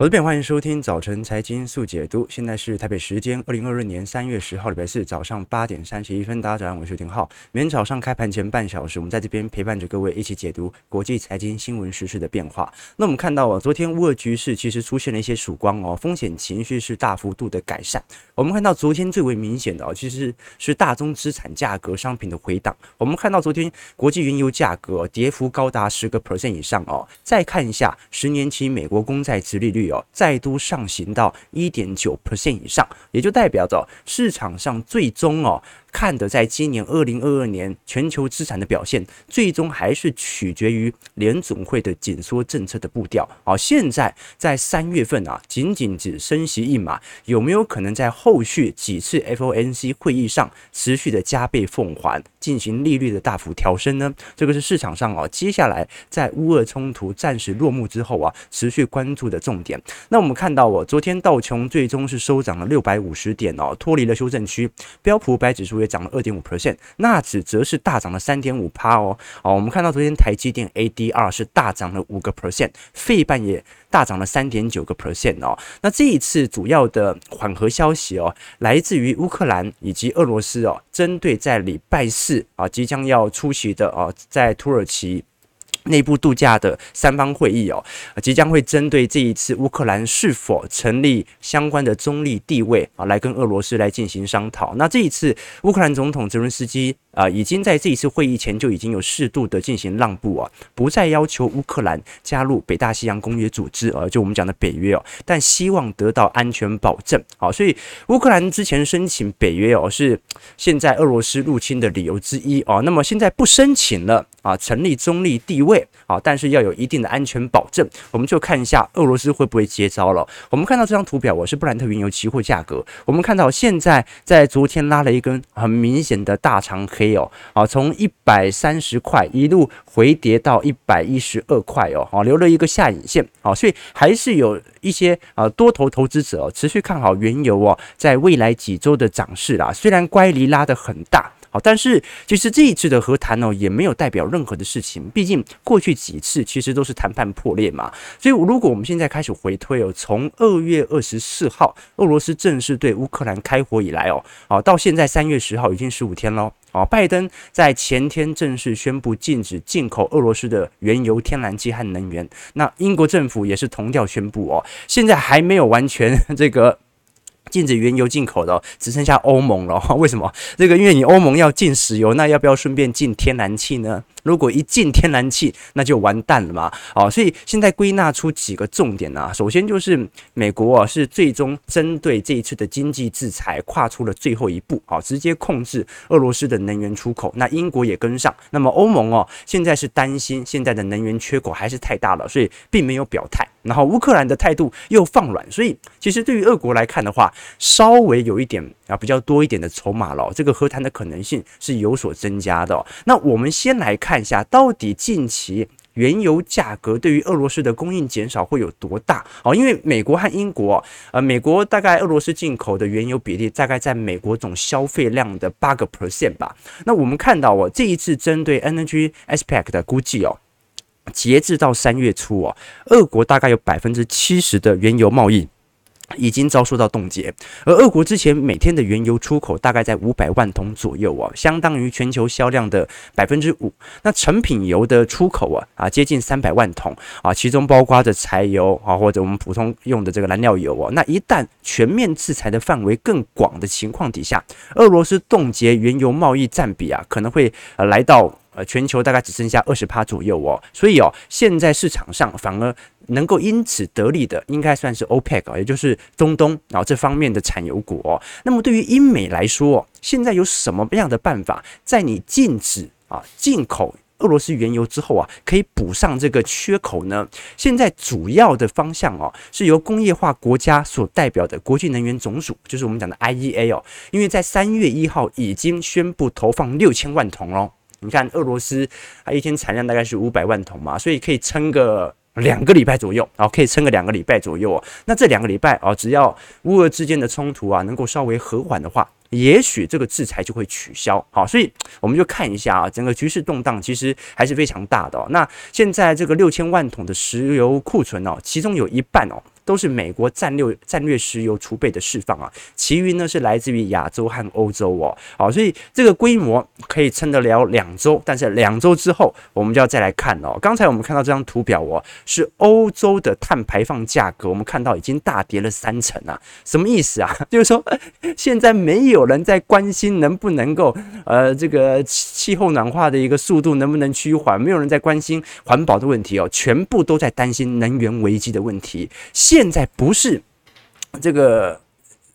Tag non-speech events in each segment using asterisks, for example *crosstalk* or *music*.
我是边欢迎收听早晨财经速解读。现在是台北时间二零二二年三月十号礼拜四早上八点三十一分。大家早上好，我是廷浩。每天早上开盘前半小时，我们在这边陪伴着各位一起解读国际财经新闻时事的变化。那我们看到啊，昨天乌尔局势其实出现了一些曙光哦，风险情绪是大幅度的改善。我们看到昨天最为明显的哦，其实是大宗资产价格商品的回档。我们看到昨天国际原油价格跌幅高达十个 percent 以上哦。再看一下十年期美国公债殖利率哦，再度上行到一点九 percent 以上，也就代表着市场上最终哦。看的，在今年二零二二年全球资产的表现，最终还是取决于联总会的紧缩政策的步调。啊，现在在三月份啊，仅仅只升息一码，有没有可能在后续几次 FOMC 会议上持续的加倍奉还，进行利率的大幅调升呢？这个是市场上啊，接下来在乌俄冲突暂时落幕之后啊，持续关注的重点。那我们看到，我昨天道琼最终是收涨了六百五十点哦，脱离了修正区，标普五百指数也涨了二点五 percent，纳指则是大涨了三点五趴哦。好，我们看到昨天台积电 ADR 是大涨了五个 percent，费半也大涨了三点九个 percent 哦。那这一次主要的缓和消息哦，来自于乌克兰以及俄罗斯哦，针对在礼拜四啊即将要出席的啊，在土耳其。内部度假的三方会议哦，即将会针对这一次乌克兰是否成立相关的中立地位啊，来跟俄罗斯来进行商讨。那这一次乌克兰总统泽伦斯基啊，已经在这一次会议前就已经有适度的进行让步啊，不再要求乌克兰加入北大西洋公约组织啊，就我们讲的北约哦，但希望得到安全保证。好，所以乌克兰之前申请北约哦，是现在俄罗斯入侵的理由之一哦。那么现在不申请了啊，成立中立地位。啊，但是要有一定的安全保证，我们就看一下俄罗斯会不会接招了。我们看到这张图表，我是布兰特原油期货价格。我们看到现在在昨天拉了一根很明显的大长黑哦，啊，从一百三十块一路回跌到一百一十二块哦，好，留了一个下影线，好，所以还是有一些啊多头投资者持续看好原油哦，在未来几周的涨势啦，虽然乖离拉得很大。好，但是其实这一次的和谈呢，也没有代表任何的事情。毕竟过去几次其实都是谈判破裂嘛。所以如果我们现在开始回推哦，从二月二十四号俄罗斯正式对乌克兰开火以来哦，好，到现在三月十号已经十五天喽。哦，拜登在前天正式宣布禁止进口俄罗斯的原油、天然气和能源。那英国政府也是同调宣布哦，现在还没有完全 *laughs* 这个。禁止原油进口的只剩下欧盟了，*laughs* 为什么？这个因为你欧盟要禁石油，那要不要顺便禁天然气呢？如果一禁天然气，那就完蛋了嘛。哦，所以现在归纳出几个重点啊。首先就是美国啊是最终针对这一次的经济制裁跨出了最后一步啊，直接控制俄罗斯的能源出口。那英国也跟上。那么欧盟哦现在是担心现在的能源缺口还是太大了，所以并没有表态。然后乌克兰的态度又放软，所以其实对于俄国来看的话，稍微有一点啊比较多一点的筹码了，这个和谈的可能性是有所增加的。那我们先来看一下，到底近期原油价格对于俄罗斯的供应减少会有多大？哦，因为美国和英国，呃，美国大概俄罗斯进口的原油比例大概在美国总消费量的八个 percent 吧。那我们看到哦，这一次针对 Energy Aspect 的估计哦。截至到三月初哦，俄国大概有百分之七十的原油贸易已经遭受到冻结，而俄国之前每天的原油出口大概在五百万桶左右哦，相当于全球销量的百分之五。那成品油的出口啊啊接近三百万桶啊，其中包括着柴油啊或者我们普通用的这个燃料油哦。那一旦全面制裁的范围更广的情况底下，俄罗斯冻结原油贸易占比啊可能会呃来到。呃，全球大概只剩下二十趴左右哦，所以哦，现在市场上反而能够因此得利的，应该算是 OPEC，也就是中东啊这方面的产油国哦。那么对于英美来说，现在有什么样的办法，在你禁止啊进口俄罗斯原油之后啊，可以补上这个缺口呢？现在主要的方向哦，是由工业化国家所代表的国际能源总署，就是我们讲的 IEA 哦，因为在三月一号已经宣布投放六千万桶喽。你看，俄罗斯它一天产量大概是五百万桶嘛，所以可以撑个两个礼拜左右，啊，可以撑个两个礼拜左右哦。那这两个礼拜啊，只要乌俄之间的冲突啊能够稍微和缓的话，也许这个制裁就会取消。好，所以我们就看一下啊，整个局势动荡其实还是非常大的哦。那现在这个六千万桶的石油库存哦，其中有一半哦。都是美国战略战略石油储备的释放啊，其余呢是来自于亚洲和欧洲哦。好，所以这个规模可以撑得了两周，但是两周之后我们就要再来看哦。刚才我们看到这张图表哦，是欧洲的碳排放价格，我们看到已经大跌了三成啊，什么意思啊？*laughs* 就是说现在没有人在关心能不能够呃这个气候暖化的一个速度能不能趋缓，没有人在关心环保的问题哦，全部都在担心能源危机的问题。现现在不是这个。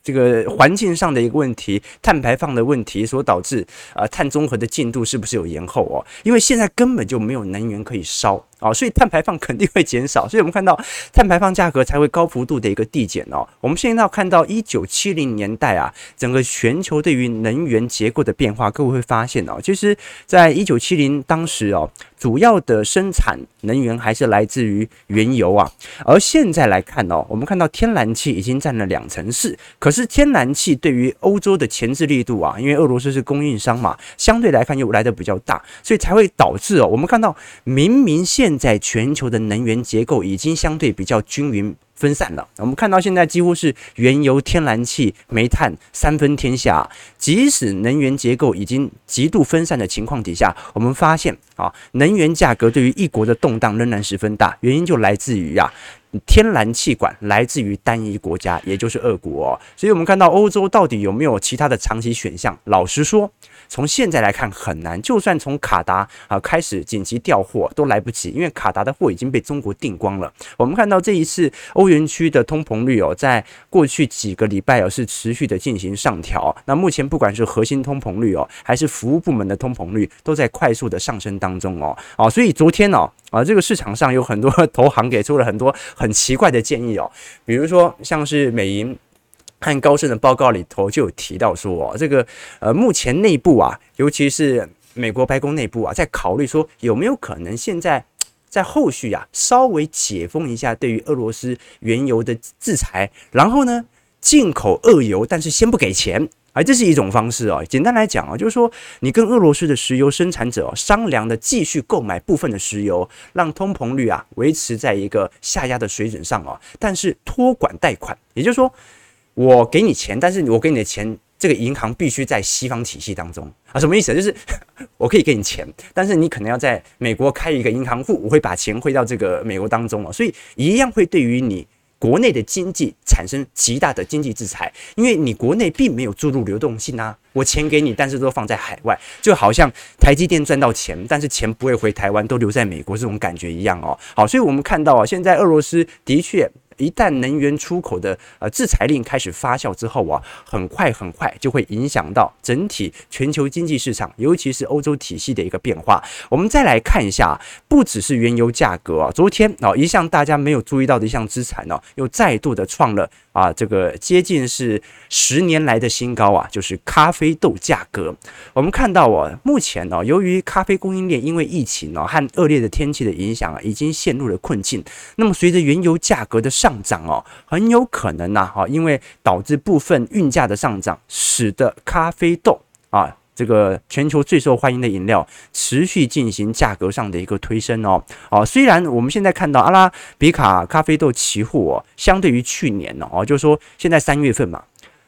这个环境上的一个问题，碳排放的问题所导致啊，碳综合的进度是不是有延后哦？因为现在根本就没有能源可以烧哦，所以碳排放肯定会减少，所以我们看到碳排放价格才会高幅度的一个递减哦。我们现在要看到一九七零年代啊，整个全球对于能源结构的变化，各位会发现哦，其实在一九七零当时哦，主要的生产能源还是来自于原油啊，而现在来看哦，我们看到天然气已经占了两成四，可是天然气对于欧洲的前置力度啊，因为俄罗斯是供应商嘛，相对来看又来得比较大，所以才会导致哦，我们看到明明现现在全球的能源结构已经相对比较均匀。分散了，我们看到现在几乎是原油、天然气、煤炭三分天下。即使能源结构已经极度分散的情况底下，我们发现啊，能源价格对于一国的动荡仍然十分大。原因就来自于啊，天然气管来自于单一国家，也就是俄国。所以，我们看到欧洲到底有没有其他的长期选项？老实说。从现在来看很难，就算从卡达啊开始紧急调货都来不及，因为卡达的货已经被中国订光了。我们看到这一次欧元区的通膨率哦，在过去几个礼拜哦是持续的进行上调。那目前不管是核心通膨率哦，还是服务部门的通膨率，都在快速的上升当中哦。哦，所以昨天哦啊这个市场上有很多投行给出了很多很奇怪的建议哦，比如说像是美银。和高盛的报告里头就有提到说，这个呃，目前内部啊，尤其是美国白宫内部啊，在考虑说有没有可能现在在后续啊，稍微解封一下对于俄罗斯原油的制裁，然后呢，进口俄油，但是先不给钱，而这是一种方式哦。简单来讲啊，就是说你跟俄罗斯的石油生产者商量的，继续购买部分的石油，让通膨率啊维持在一个下压的水准上哦，但是托管贷款，也就是说。我给你钱，但是我给你的钱，这个银行必须在西方体系当中啊，什么意思？就是 *laughs* 我可以给你钱，但是你可能要在美国开一个银行户，我会把钱汇到这个美国当中啊，所以一样会对于你国内的经济产生极大的经济制裁，因为你国内并没有注入流动性啊，我钱给你，但是都放在海外，就好像台积电赚到钱，但是钱不会回台湾，都留在美国这种感觉一样哦。好，所以我们看到啊，现在俄罗斯的确。一旦能源出口的呃制裁令开始发酵之后啊，很快很快就会影响到整体全球经济市场，尤其是欧洲体系的一个变化。我们再来看一下，不只是原油价格啊，昨天啊一项大家没有注意到的一项资产呢，又再度的创了啊这个接近是十年来的新高啊，就是咖啡豆价格。我们看到啊，目前呢，由于咖啡供应链因为疫情呢和恶劣的天气的影响啊，已经陷入了困境。那么随着原油价格的上涨哦，很有可能呐，哈，因为导致部分运价的上涨，使得咖啡豆啊，这个全球最受欢迎的饮料，持续进行价格上的一个推升哦。哦，虽然我们现在看到阿拉比卡咖啡豆期货哦，相对于去年呢哦，就是说现在三月份嘛，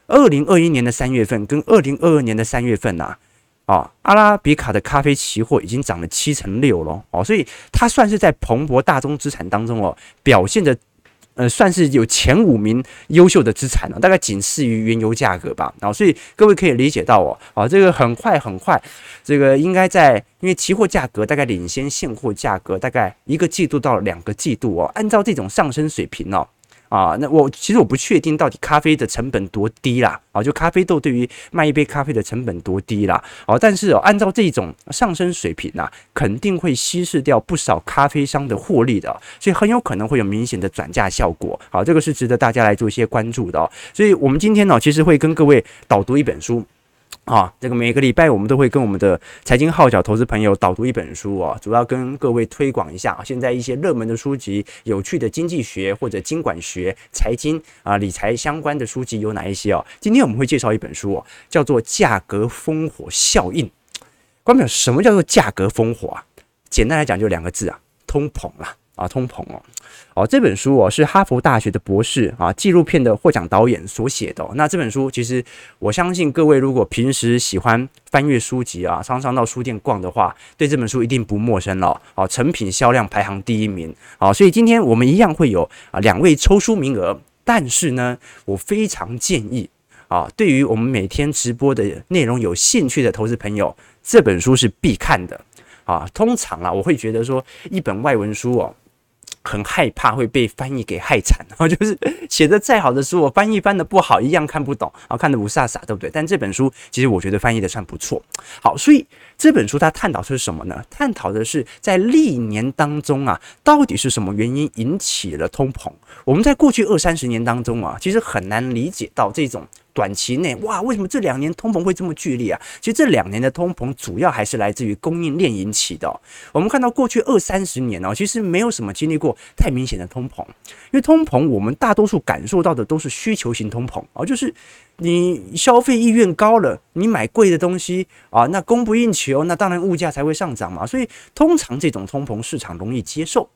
二零二一年的三月份跟二零二二年的三月份呐，啊，阿拉比卡的咖啡期货已经涨了七成六了哦，所以它算是在蓬勃大宗资产当中哦，表现的。呃，算是有前五名优秀的资产了，大概仅次于原油价格吧。然后，所以各位可以理解到哦，啊，这个很快很快，这个应该在因为期货价格大概领先现货价格大概一个季度到两个季度哦，按照这种上升水平哦。啊，那我其实我不确定到底咖啡的成本多低啦，啊，就咖啡豆对于卖一杯咖啡的成本多低啦，啊，但是哦，按照这种上升水平呐，肯定会稀释掉不少咖啡商的获利的，所以很有可能会有明显的转嫁效果，好，这个是值得大家来做一些关注的，哦所以我们今天呢，其实会跟各位导读一本书。啊，这个每个礼拜我们都会跟我们的财经号角投资朋友导读一本书哦，主要跟各位推广一下现在一些热门的书籍、有趣的经济学或者经管学、财经啊理财相关的书籍有哪一些哦？今天我们会介绍一本书哦，叫做《价格烽火效应》。关表什么叫做价格烽火啊？简单来讲就两个字啊，通膨啊。啊，通膨哦，哦，这本书哦是哈佛大学的博士啊，纪录片的获奖导演所写的。那这本书其实我相信各位如果平时喜欢翻阅书籍啊，常常到书店逛的话，对这本书一定不陌生了。哦，成品销量排行第一名。好，所以今天我们一样会有啊两位抽书名额，但是呢，我非常建议啊，对于我们每天直播的内容有兴趣的投资朋友，这本书是必看的啊。通常啊，我会觉得说一本外文书哦。很害怕会被翻译给害惨，然 *laughs* 后就是写的再好的书，我翻译翻的不好，一样看不懂，然后看得雾煞煞，对不对？但这本书其实我觉得翻译的算不错。好，所以这本书它探讨的是什么呢？探讨的是在历年当中啊，到底是什么原因引起了通膨？我们在过去二三十年当中啊，其实很难理解到这种。短期内，哇，为什么这两年通膨会这么剧烈啊？其实这两年的通膨主要还是来自于供应链引起的。我们看到过去二三十年哦，其实没有什么经历过太明显的通膨，因为通膨我们大多数感受到的都是需求型通膨啊，就是你消费意愿高了，你买贵的东西啊，那供不应求，那当然物价才会上涨嘛。所以通常这种通膨市场容易接受，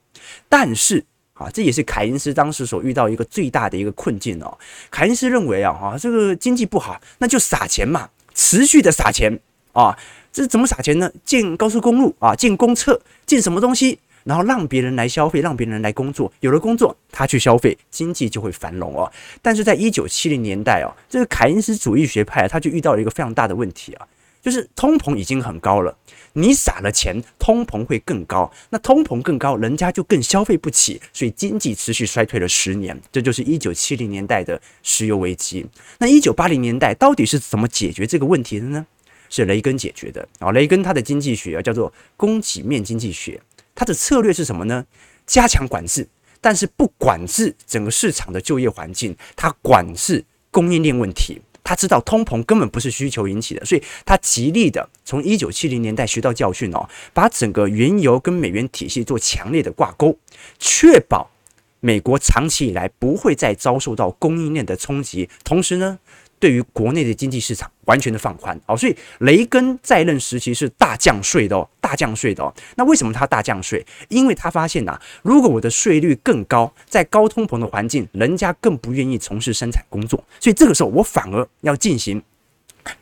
但是。啊，这也是凯恩斯当时所遇到一个最大的一个困境哦。凯恩斯认为啊，哈，这个经济不好，那就撒钱嘛，持续的撒钱啊。这怎么撒钱呢？建高速公路啊，建公厕，建什么东西，然后让别人来消费，让别人来工作，有了工作，他去消费，经济就会繁荣哦。但是在一九七零年代哦，这个凯恩斯主义学派他就遇到了一个非常大的问题啊，就是通膨已经很高了。你撒了钱，通膨会更高。那通膨更高，人家就更消费不起，所以经济持续衰退了十年。这就是一九七零年代的石油危机。那一九八零年代到底是怎么解决这个问题的呢？是雷根解决的啊。雷根他的经济学叫做供给面经济学，他的策略是什么呢？加强管制，但是不管制整个市场的就业环境，他管制供应链问题。他知道通膨根本不是需求引起的，所以他极力的从一九七零年代学到教训哦，把整个原油跟美元体系做强烈的挂钩，确保美国长期以来不会再遭受到供应链的冲击，同时呢。对于国内的经济市场完全的放宽，哦，所以雷根在任时期是大降税的哦，大降税的哦。那为什么他大降税？因为他发现呐，如果我的税率更高，在高通膨的环境，人家更不愿意从事生产工作，所以这个时候我反而要进行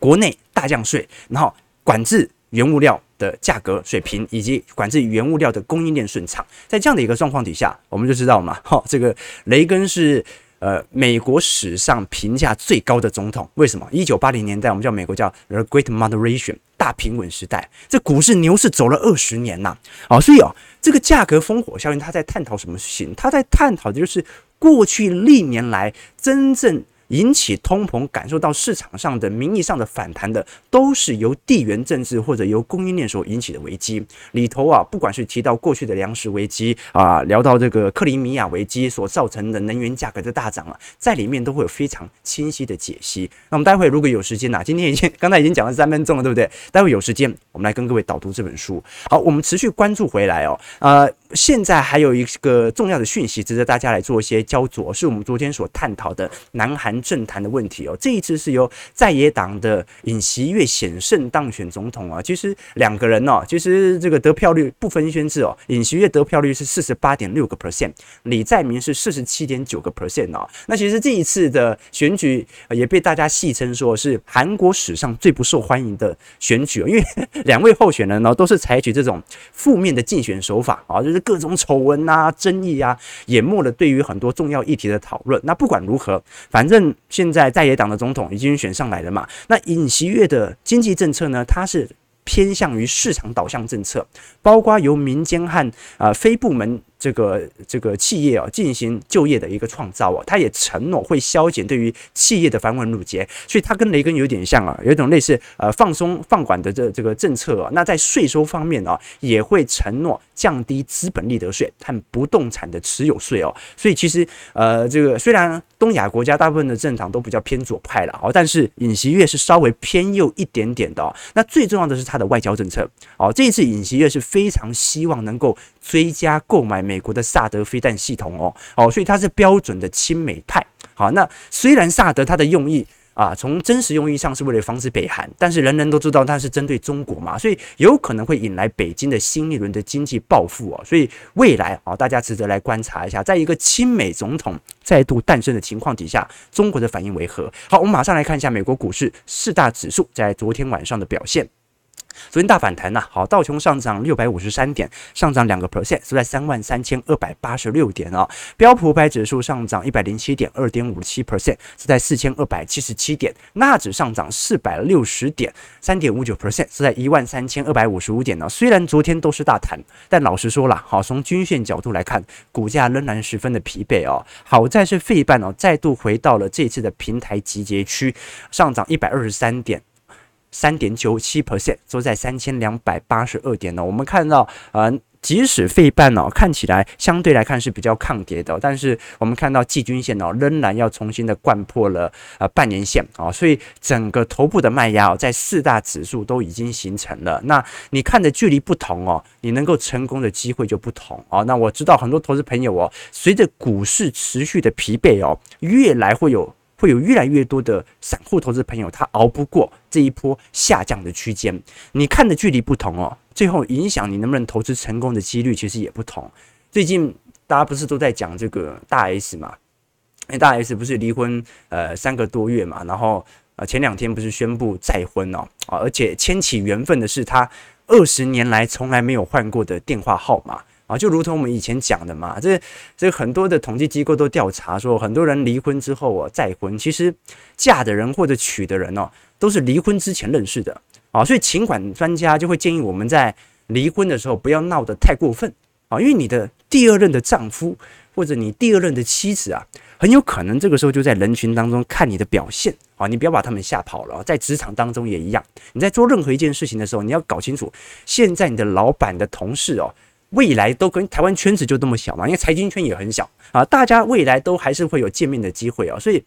国内大降税，然后管制原物料的价格水平，以及管制原物料的供应链顺畅。在这样的一个状况底下，我们就知道嘛，哈，这个雷根是。呃，美国史上评价最高的总统，为什么？一九八零年代，我们叫美国叫 The Great Moderation 大平稳时代，这股市牛市走了二十年呐，啊，所以啊，这个价格烽火效应，它在探讨什么事情？它在探讨的就是过去历年来真正。引起通膨，感受到市场上的名义上的反弹的，都是由地缘政治或者由供应链所引起的危机。里头啊，不管是提到过去的粮食危机啊，聊到这个克里米亚危机所造成的能源价格的大涨啊，在里面都会有非常清晰的解析。那我们待会如果有时间呐，今天已经刚才已经讲了三分钟了，对不对？待会有时间，我们来跟各位导读这本书。好，我们持续关注回来哦，呃。现在还有一个重要的讯息值得大家来做一些焦灼，是我们昨天所探讨的南韩政坛的问题哦。这一次是由在野党的尹锡悦险胜当选总统啊。其实两个人哦，其实这个得票率不分轩輊哦。尹锡悦得票率是四十八点六个 percent，李在明是四十七点九个 percent 哦。那其实这一次的选举也被大家戏称说是韩国史上最不受欢迎的选举，因为两位候选人呢都是采取这种负面的竞选手法啊，就是。各种丑闻啊、争议啊，淹没了对于很多重要议题的讨论。那不管如何，反正现在在野党的总统已经选上来了嘛。那尹锡悦的经济政策呢，它是偏向于市场导向政策，包括由民间和啊、呃、非部门。这个这个企业啊，进行就业的一个创造啊，他也承诺会削减对于企业的繁文缛节，所以他跟雷根有点像啊，有一种类似呃放松放管的这这个政策啊。那在税收方面啊，也会承诺降低资本利得税和不动产的持有税哦。所以其实呃，这个虽然东亚国家大部分的政党都比较偏左派了哦，但是尹锡悦是稍微偏右一点点的哦。那最重要的是他的外交政策哦，这一次尹锡悦是非常希望能够追加购买。美国的萨德飞弹系统哦哦，所以它是标准的亲美派。好，那虽然萨德它的用意啊，从真实用意上是为了防止北韩，但是人人都知道它是针对中国嘛，所以有可能会引来北京的新一轮的经济报复哦。所以未来啊，大家值得来观察一下，在一个亲美总统再度诞生的情况底下，中国的反应为何？好，我们马上来看一下美国股市四大指数在昨天晚上的表现。昨天大反弹呐，好，道琼上涨六百五十三点，上涨两个 percent，收在三万三千二百八十六点啊。标普五百指数上涨一百零七点，二点五七 percent，是在四千二百七十七点。纳指上涨四百六十点，三点五九 percent，是在一万三千二百五十五点呢。虽然昨天都是大谈，但老实说了，好，从均线角度来看，股价仍然十分的疲惫哦。好在是费半哦，再度回到了这次的平台集结区，上涨一百二十三点。三点九七 percent，都在三千两百八十二点呢。我们看到，呃，即使费半哦，看起来相对来看是比较抗跌的，但是我们看到季均线哦，仍然要重新的掼破了呃半年线啊，所以整个头部的卖压哦，在四大指数都已经形成了。那你看的距离不同哦，你能够成功的机会就不同哦。那我知道很多投资朋友哦，随着股市持续的疲惫哦，越来会有。会有越来越多的散户投资朋友，他熬不过这一波下降的区间。你看的距离不同哦，最后影响你能不能投资成功的几率其实也不同。最近大家不是都在讲这个大 S 嘛？哎，大 S 不是离婚呃三个多月嘛？然后呃前两天不是宣布再婚哦，而且牵起缘分的是他二十年来从来没有换过的电话号码。啊，就如同我们以前讲的嘛，这这很多的统计机构都调查说，很多人离婚之后啊再婚，其实嫁的人或者娶的人哦，都是离婚之前认识的。啊，所以情感专家就会建议我们在离婚的时候不要闹得太过分。啊，因为你的第二任的丈夫或者你第二任的妻子啊，很有可能这个时候就在人群当中看你的表现。啊，你不要把他们吓跑了，在职场当中也一样，你在做任何一件事情的时候，你要搞清楚现在你的老板的同事哦。未来都跟台湾圈子就这么小嘛，因为财经圈也很小啊，大家未来都还是会有见面的机会啊，所以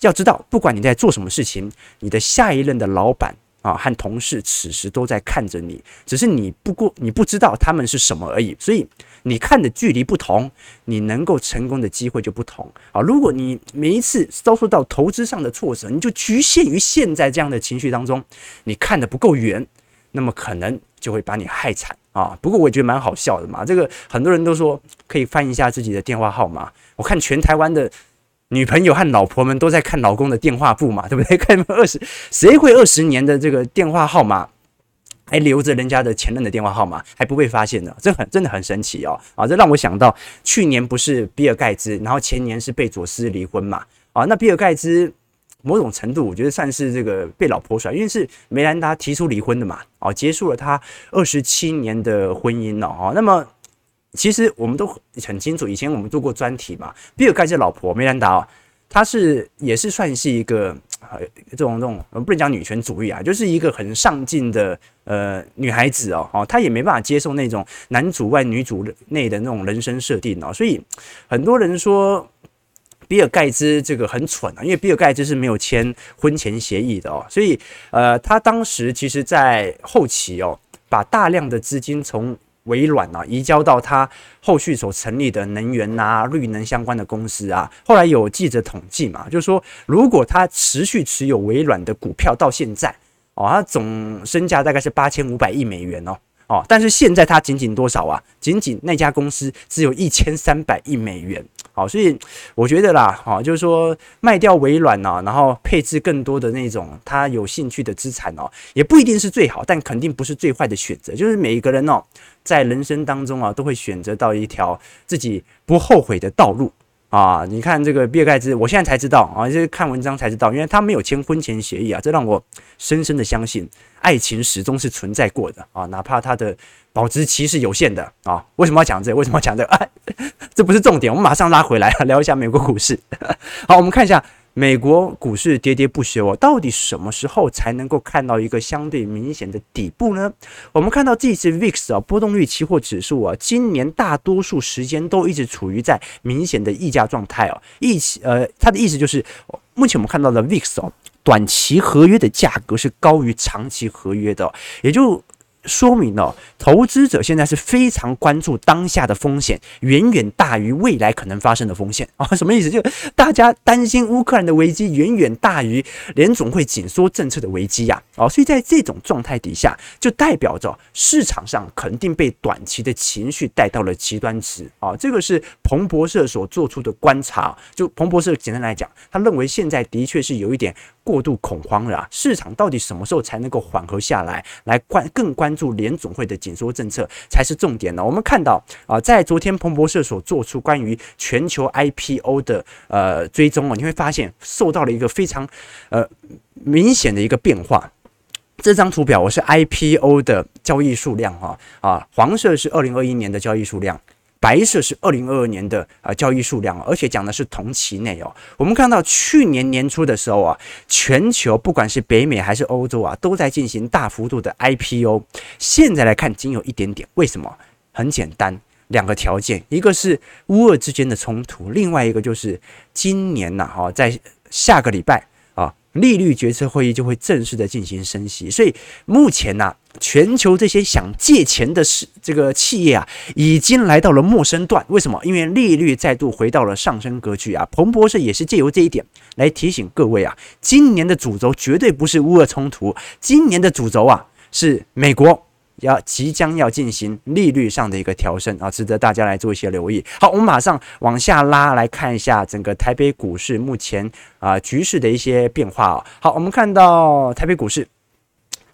要知道，不管你在做什么事情，你的下一任的老板啊和同事此时都在看着你，只是你不过你不知道他们是什么而已，所以你看的距离不同，你能够成功的机会就不同啊。如果你每一次遭受到投资上的挫折，你就局限于现在这样的情绪当中，你看得不够远，那么可能就会把你害惨。啊，不过我也觉得蛮好笑的嘛。这个很多人都说可以翻一下自己的电话号码。我看全台湾的女朋友和老婆们都在看老公的电话簿嘛，对不对？*laughs* 看二十，谁会二十年的这个电话号码还留着人家的前任的电话号码还不被发现呢？这很真的很神奇哦。啊，这让我想到去年不是比尔盖茨，然后前年是贝佐斯离婚嘛。啊，那比尔盖茨。某种程度，我觉得算是这个被老婆甩，因为是梅兰达提出离婚的嘛，哦，结束了他二十七年的婚姻了，哦，那么其实我们都很清楚，以前我们做过专题嘛，比尔盖茨老婆梅兰达哦，她是也是算是一个呃这种这种，不能讲女权主义啊，就是一个很上进的呃女孩子哦，哦，她也没办法接受那种男主外女主内的那种人生设定哦，所以很多人说。比尔盖茨这个很蠢啊，因为比尔盖茨是没有签婚前协议的哦，所以呃，他当时其实在后期哦，把大量的资金从微软啊移交到他后续所成立的能源啊、绿能相关的公司啊。后来有记者统计嘛，就是说如果他持续持有微软的股票到现在哦，他总身价大概是八千五百亿美元哦。哦，但是现在它仅仅多少啊？仅仅那家公司只有一千三百亿美元。好，所以我觉得啦，好，就是说卖掉微软呢，然后配置更多的那种他有兴趣的资产哦，也不一定是最好，但肯定不是最坏的选择。就是每一个人哦，在人生当中啊，都会选择到一条自己不后悔的道路。啊，你看这个比尔盖茨，我现在才知道啊，就是看文章才知道，因为他没有签婚前协议啊，这让我深深的相信，爱情始终是存在过的啊，哪怕它的保质期是有限的啊。为什么要讲这？为什么要讲这个？哎，*laughs* 这不是重点，我们马上拉回来聊一下美国股市。*laughs* 好，我们看一下。美国股市跌跌不休哦，到底什么时候才能够看到一个相对明显的底部呢？我们看到这次 VIX 啊，波动率期货指数啊，今年大多数时间都一直处于在明显的溢价状态哦。意呃，它的意思就是，目前我们看到的 VIX 哦，短期合约的价格是高于长期合约的，也就说明了投资者现在是非常关注当下的风险，远远大于未来可能发生的风险啊！*laughs* 什么意思？就大家担心乌克兰的危机远远大于联总会紧缩政策的危机呀！啊，所以在这种状态底下，就代表着市场上肯定被短期的情绪带到了极端值啊！这个是彭博社所做出的观察。就彭博社简单来讲，他认为现在的确是有一点过度恐慌了啊！市场到底什么时候才能够缓和下来？来关更关注联总会的紧缩政策才是重点呢。我们看到啊，在昨天彭博社所做出关于全球 IPO 的呃追踪啊，你会发现受到了一个非常呃明显的一个变化。这张图表我是 IPO 的交易数量哈啊，黄色是二零二一年的交易数量。白色是二零二二年的啊交易数量，而且讲的是同期内哦。我们看到去年年初的时候啊，全球不管是北美还是欧洲啊，都在进行大幅度的 IPO。现在来看，仅有一点点。为什么？很简单，两个条件，一个是乌俄之间的冲突，另外一个就是今年呐，哈，在下个礼拜啊。利率决策会议就会正式的进行升息，所以目前呢、全球这些想借钱的是这个企业啊，已经来到了陌生段。为什么？因为利率再度回到了上升格局啊。彭博社也是借由这一点来提醒各位啊，今年的主轴绝对不是乌俄冲突，今年的主轴啊是美国。要即将要进行利率上的一个调升啊，值得大家来做一些留意。好，我们马上往下拉来看一下整个台北股市目前啊局势的一些变化啊。好，我们看到台北股市。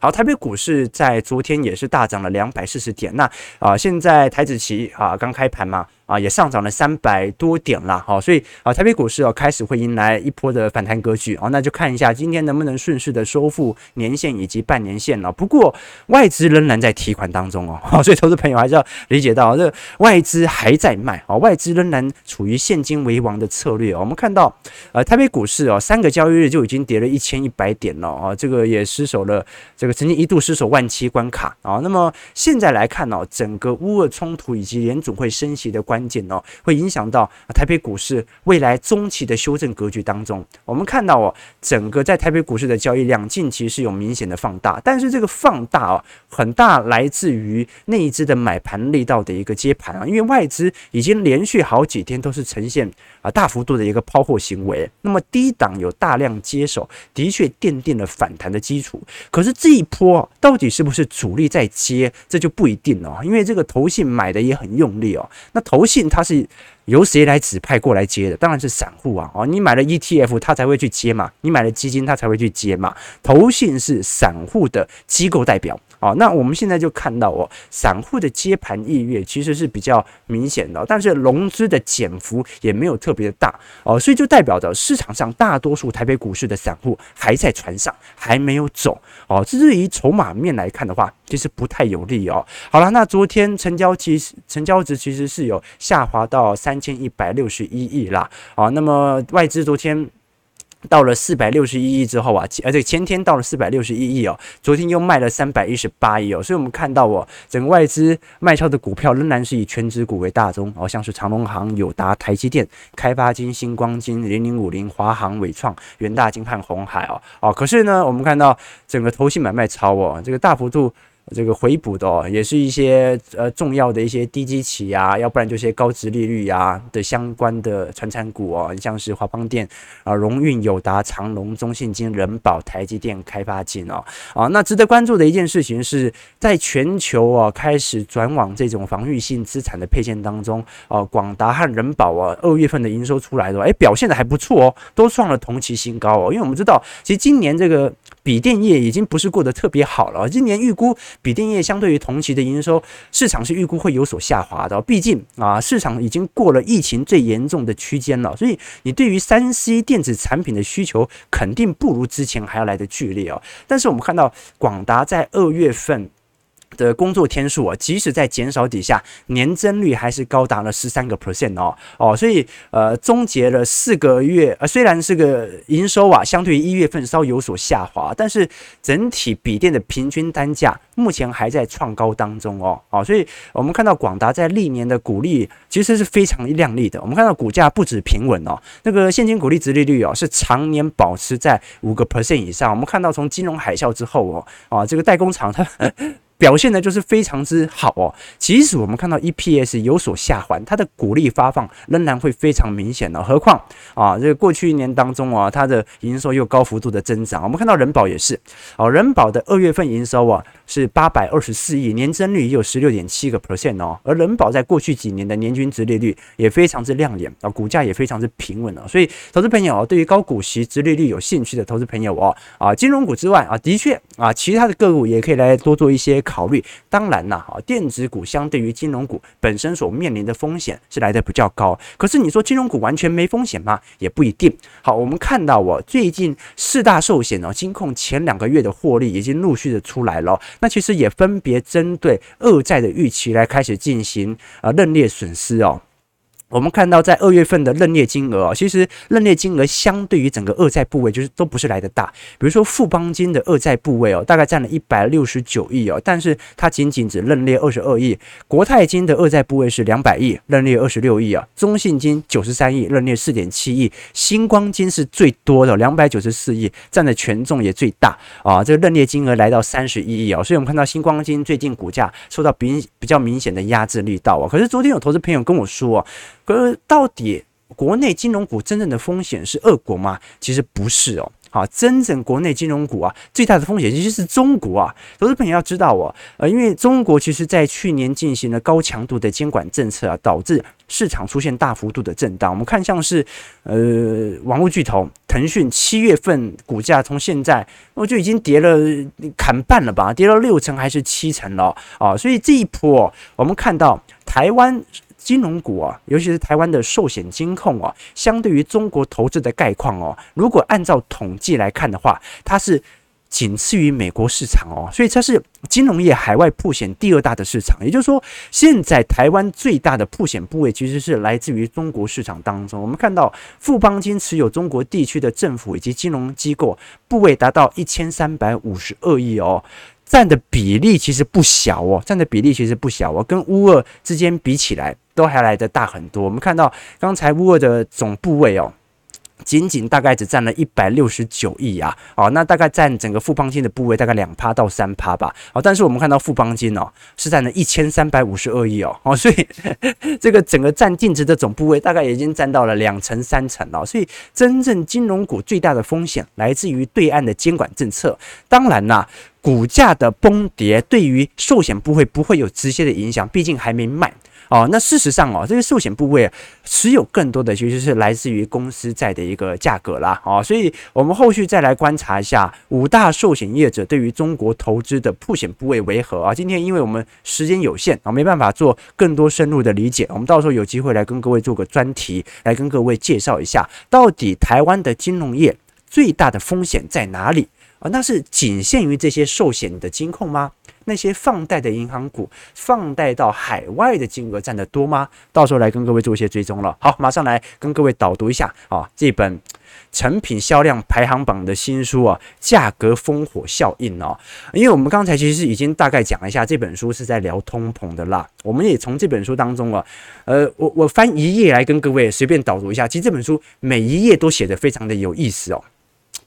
好，台北股市在昨天也是大涨了两百四十点。那啊，现在台子期啊刚开盘嘛。啊，也上涨了三百多点了，好，所以啊，台北股市哦开始会迎来一波的反弹格局啊，那就看一下今天能不能顺势的收复年线以及半年线了。不过外资仍然在提款当中哦，所以投资朋友还是要理解到，这外资还在卖啊，外资仍然处于现金为王的策略。我们看到呃，台北股市哦，三个交易日就已经跌了一千一百点了啊，这个也失守了，这个曾经一度失守万七关卡啊。那么现在来看哦，整个乌俄冲突以及联总会升息的关关键哦，会影响到台北股市未来中期的修正格局当中。我们看到哦，整个在台北股市的交易量近期是有明显的放大，但是这个放大哦，很大来自于内资的买盘力道的一个接盘啊，因为外资已经连续好几天都是呈现啊大幅度的一个抛货行为。那么低档有大量接手，的确奠定了反弹的基础。可是这一波到底是不是主力在接，这就不一定了，因为这个投信买的也很用力哦。那投信它是由谁来指派过来接的？当然是散户啊！哦，你买了 ETF，他才会去接嘛；你买了基金，他才会去接嘛。投信是散户的机构代表。哦，那我们现在就看到哦，散户的接盘意愿其实是比较明显的，但是融资的减幅也没有特别的大哦，所以就代表着市场上大多数台北股市的散户还在船上，还没有走哦。至于筹码面来看的话，其实不太有利哦。好了，那昨天成交其实成交值其实是有下滑到三千一百六十一亿啦。哦，那么外资昨天。到了四百六十一亿之后啊，而且前天到了四百六十一亿哦，昨天又卖了三百一十八亿哦，所以我们看到哦，整个外资卖超的股票仍然是以权值股为大宗哦，像是长隆行、友达、台积电、开发金、星光金、零零五零、华航、伟创、元大金和鸿海哦哦，可是呢，我们看到整个投信买卖超哦，这个大幅度。这个回补的哦，也是一些呃重要的一些低基企啊，要不然就是些高值利率啊的相关的传产股哦，像是华邦电啊、荣运、友达、长隆、中信金、人保、台积电、开发金哦啊，那值得关注的一件事情是在全球啊开始转往这种防御性资产的配件当中哦，广达和人保啊二月份的营收出来的，哎，表现的还不错哦，都创了同期新高哦，因为我们知道其实今年这个。笔电业已经不是过得特别好了，今年预估笔电业相对于同期的营收，市场是预估会有所下滑的。毕竟啊，市场已经过了疫情最严重的区间了，所以你对于三 C 电子产品的需求肯定不如之前还要来得剧烈哦。但是我们看到广达在二月份。的工作天数啊，即使在减少底下，年增率还是高达了十三个 percent 哦。哦，所以呃，终结了四个月，呃，虽然这个营收啊，相对于一月份稍有所下滑，但是整体笔电的平均单价目前还在创高当中哦。哦，所以我们看到广达在历年的股利其实是非常亮丽的，我们看到股价不止平稳哦，那个现金股利殖利率哦是常年保持在五个 percent 以上，我们看到从金融海啸之后哦啊，这个代工厂它。表现呢就是非常之好哦。即使我们看到 EPS 有所下滑，它的股利发放仍然会非常明显的。何况啊，这个过去一年当中啊，它的营收又高幅度的增长。我们看到人保也是哦，人保的二月份营收啊是八百二十四亿，年增率也有十六点七个 percent 哦。而人保在过去几年的年均值利率也非常之亮眼啊，股价也非常之平稳了。所以，投资朋友对于高股息、殖利率有兴趣的投资朋友哦，啊，金融股之外啊，的确啊，其他的个股也可以来多做一些考虑。当然啦，啊，电子股相对于金融股本身所面临的风险是来得比较高。可是你说金融股完全没风险吗？也不一定。好，我们看到我最近四大寿险哦，金控前两个月的获利已经陆续的出来了。那其实也分别针对恶债的预期来开始进行啊认列损失哦。我们看到，在二月份的认列金额啊，其实认列金额相对于整个恶债部位，就是都不是来得大。比如说富邦金的恶债部位哦，大概占了一百六十九亿哦，但是它仅仅只认列二十二亿。国泰金的恶债部位是两百亿，认列二十六亿啊。中信金九十三亿，认列四点七亿。新光金是最多的，两百九十四亿，占的权重也最大啊。这个认列金额来到三十一亿啊，所以我们看到新光金最近股价受到比比较明显的压制力道啊。可是昨天有投资朋友跟我说。可到底国内金融股真正的风险是恶国吗？其实不是哦。好，真正国内金融股啊，最大的风险其实是中国啊。投资朋友要知道哦，呃，因为中国其实在去年进行了高强度的监管政策啊，导致市场出现大幅度的震荡。我们看像是呃网络巨头腾讯，七月份股价从现在我就已经跌了砍半了吧，跌了六成还是七成了啊。所以这一波我们看到台湾。金融股啊，尤其是台湾的寿险金控啊，相对于中国投资的概况哦，如果按照统计来看的话，它是仅次于美国市场哦，所以它是金融业海外铺险第二大的市场。也就是说，现在台湾最大的铺险部位其实是来自于中国市场当中。我们看到富邦金持有中国地区的政府以及金融机构部位达到一千三百五十二亿哦。占的比例其实不小哦，占的比例其实不小哦，跟乌俄之间比起来都还来得大很多。我们看到刚才乌尔的总部位哦。仅仅大概只占了一百六十九亿啊，哦，那大概占整个富邦金的部位大概两趴到三趴吧，哦，但是我们看到富邦金哦是占了一千三百五十二亿哦，哦，所以 *laughs* 这个整个占净值的总部位大概已经占到了两成三成了，所以真正金融股最大的风险来自于对岸的监管政策，当然啦，股价的崩跌对于寿险部位不会有直接的影响，毕竟还没卖。哦，那事实上哦，这个寿险部位持有更多的其实是来自于公司债的一个价格啦。哦，所以我们后续再来观察一下五大寿险业者对于中国投资的曝险部位为何啊？今天因为我们时间有限啊，没办法做更多深入的理解，我们到时候有机会来跟各位做个专题，来跟各位介绍一下到底台湾的金融业最大的风险在哪里啊？那是仅限于这些寿险的金控吗？那些放贷的银行股，放贷到海外的金额占得多吗？到时候来跟各位做一些追踪了。好，马上来跟各位导读一下啊，这本成品销量排行榜的新书啊，价格烽火效应哦。因为我们刚才其实已经大概讲一下，这本书是在聊通膨的啦。我们也从这本书当中啊，呃，我我翻一页来跟各位随便导读一下。其实这本书每一页都写得非常的有意思哦。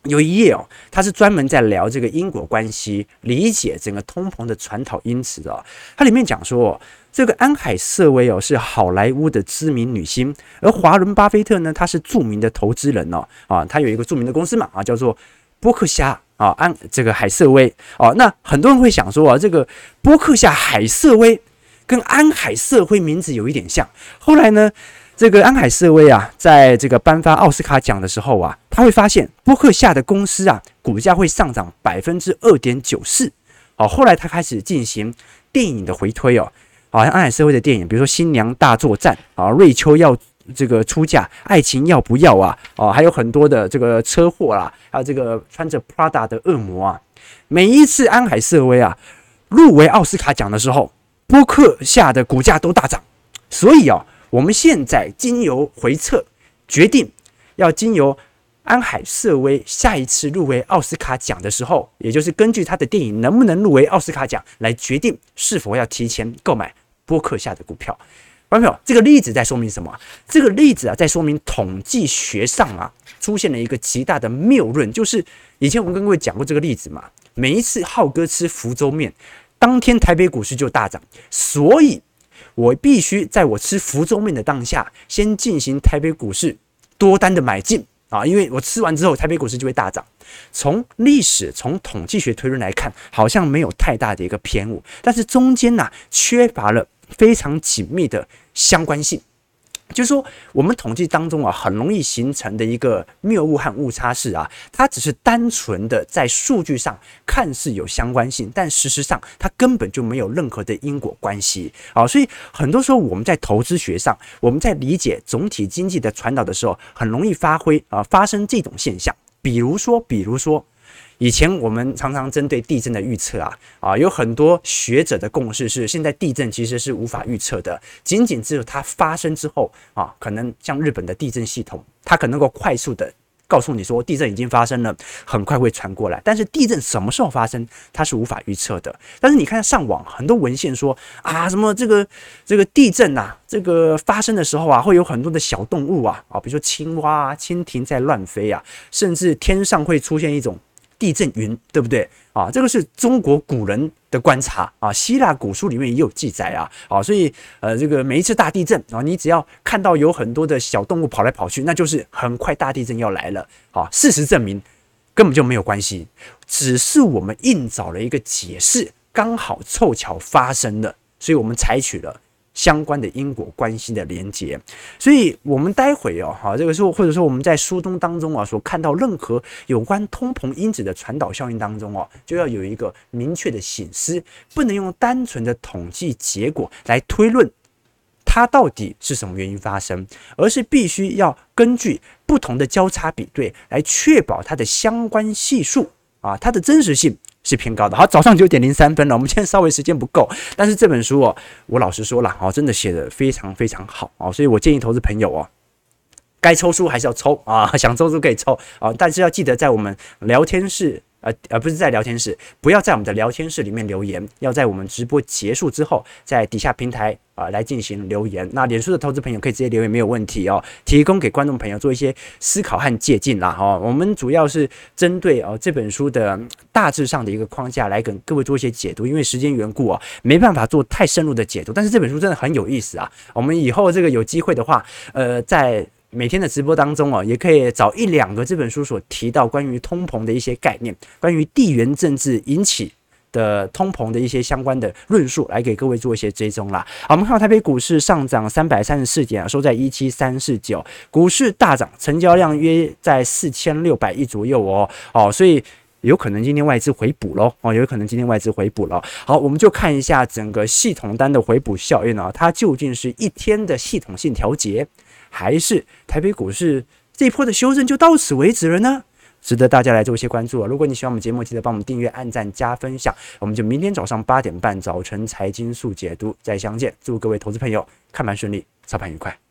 有一页哦，它是专门在聊这个因果关系，理解整个通膨的传导因子哦。它里面讲说，这个安海瑟薇哦是好莱坞的知名女星，而华伦巴菲特呢，他是著名的投资人哦啊，他有一个著名的公司嘛啊，叫做波克夏啊安这个海瑟薇哦。那很多人会想说啊，这个波克夏海瑟薇跟安海瑟薇名字有一点像，后来呢？这个安海瑟薇啊，在这个颁发奥斯卡奖的时候啊，他会发现波克夏的公司啊，股价会上涨百分之二点九四。哦，后来他开始进行电影的回推哦，好像安海瑟薇的电影，比如说《新娘大作战》啊，《瑞秋要这个出嫁》，《爱情要不要啊》哦，还有很多的这个车祸啦，还有这个穿着 Prada 的恶魔啊。每一次安海瑟薇啊入围奥斯卡奖的时候，波克夏的股价都大涨，所以哦。我们现在经由回测，决定要经由安海瑟薇下一次入围奥斯卡奖的时候，也就是根据他的电影能不能入围奥斯卡奖来决定是否要提前购买播客下的股票。观众朋友，这个例子在说明什么？这个例子啊，在说明统计学上啊，出现了一个极大的谬论，就是以前我们跟各位讲过这个例子嘛。每一次浩哥吃福州面。当天台北股市就大涨，所以我必须在我吃福州面的当下，先进行台北股市多单的买进啊，因为我吃完之后，台北股市就会大涨。从历史、从统计学推论来看，好像没有太大的一个偏误，但是中间呢、缺乏了非常紧密的相关性。就是说，我们统计当中啊，很容易形成的一个谬误和误差是啊，它只是单纯的在数据上看似有相关性，但事实上它根本就没有任何的因果关系啊。所以很多时候我们在投资学上，我们在理解总体经济的传导的时候，很容易发挥啊发生这种现象。比如说，比如说。以前我们常常针对地震的预测啊啊，有很多学者的共识是，现在地震其实是无法预测的，仅仅只有它发生之后啊，可能像日本的地震系统，它可能够快速的告诉你说地震已经发生了，很快会传过来。但是地震什么时候发生，它是无法预测的。但是你看上网很多文献说啊，什么这个这个地震呐，这个发生的时候啊，会有很多的小动物啊啊，比如说青蛙啊、蜻蜓在乱飞啊，甚至天上会出现一种。地震云，对不对啊？这个是中国古人的观察啊，希腊古书里面也有记载啊。啊，所以呃，这个每一次大地震啊，你只要看到有很多的小动物跑来跑去，那就是很快大地震要来了啊。事实证明根本就没有关系，只是我们硬找了一个解释，刚好凑巧发生了，所以我们采取了。相关的因果关系的连结，所以我们待会哦，哈，这个时候或者说我们在书中当中啊，所看到任何有关通膨因子的传导效应当中哦，就要有一个明确的醒思，不能用单纯的统计结果来推论它到底是什么原因发生，而是必须要根据不同的交叉比对来确保它的相关系数啊，它的真实性。是偏高的。好，早上九点零三分了，我们今天稍微时间不够，但是这本书哦，我老实说了，哦，真的写的非常非常好哦，所以我建议投资朋友哦，该抽书还是要抽啊，想抽书可以抽啊，但是要记得在我们聊天室。呃，而不是在聊天室，不要在我们的聊天室里面留言，要在我们直播结束之后，在底下平台啊、来进行留言。那脸书的投资朋友可以直接留言，没有问题哦。提供给观众朋友做一些思考和借鉴啦。哈、我们主要是针对哦这本书的大致上的一个框架来跟各位做一些解读，因为时间缘故啊、没办法做太深入的解读。但是这本书真的很有意思啊，我们以后这个有机会的话，呃，在。每天的直播当中啊，也可以找一两个这本书所提到关于通膨的一些概念，关于地缘政治引起的通膨的一些相关的论述，来给各位做一些追踪啦。好，我们看到台北股市上涨三百三十四点啊，收在一七三四九，股市大涨，成交量约在四千六百亿左右哦哦，所以有可能今天外资回补喽哦，有可能今天外资回补了。好，我们就看一下整个系统单的回补效应啊，它究竟是一天的系统性调节。还是台北股市这一波的修正就到此为止了呢？值得大家来做一些关注啊！如果你喜欢我们节目，记得帮我们订阅、按赞、加分享。我们就明天早上八点半早晨财经速解读再相见。祝各位投资朋友看盘顺利，操盘愉快。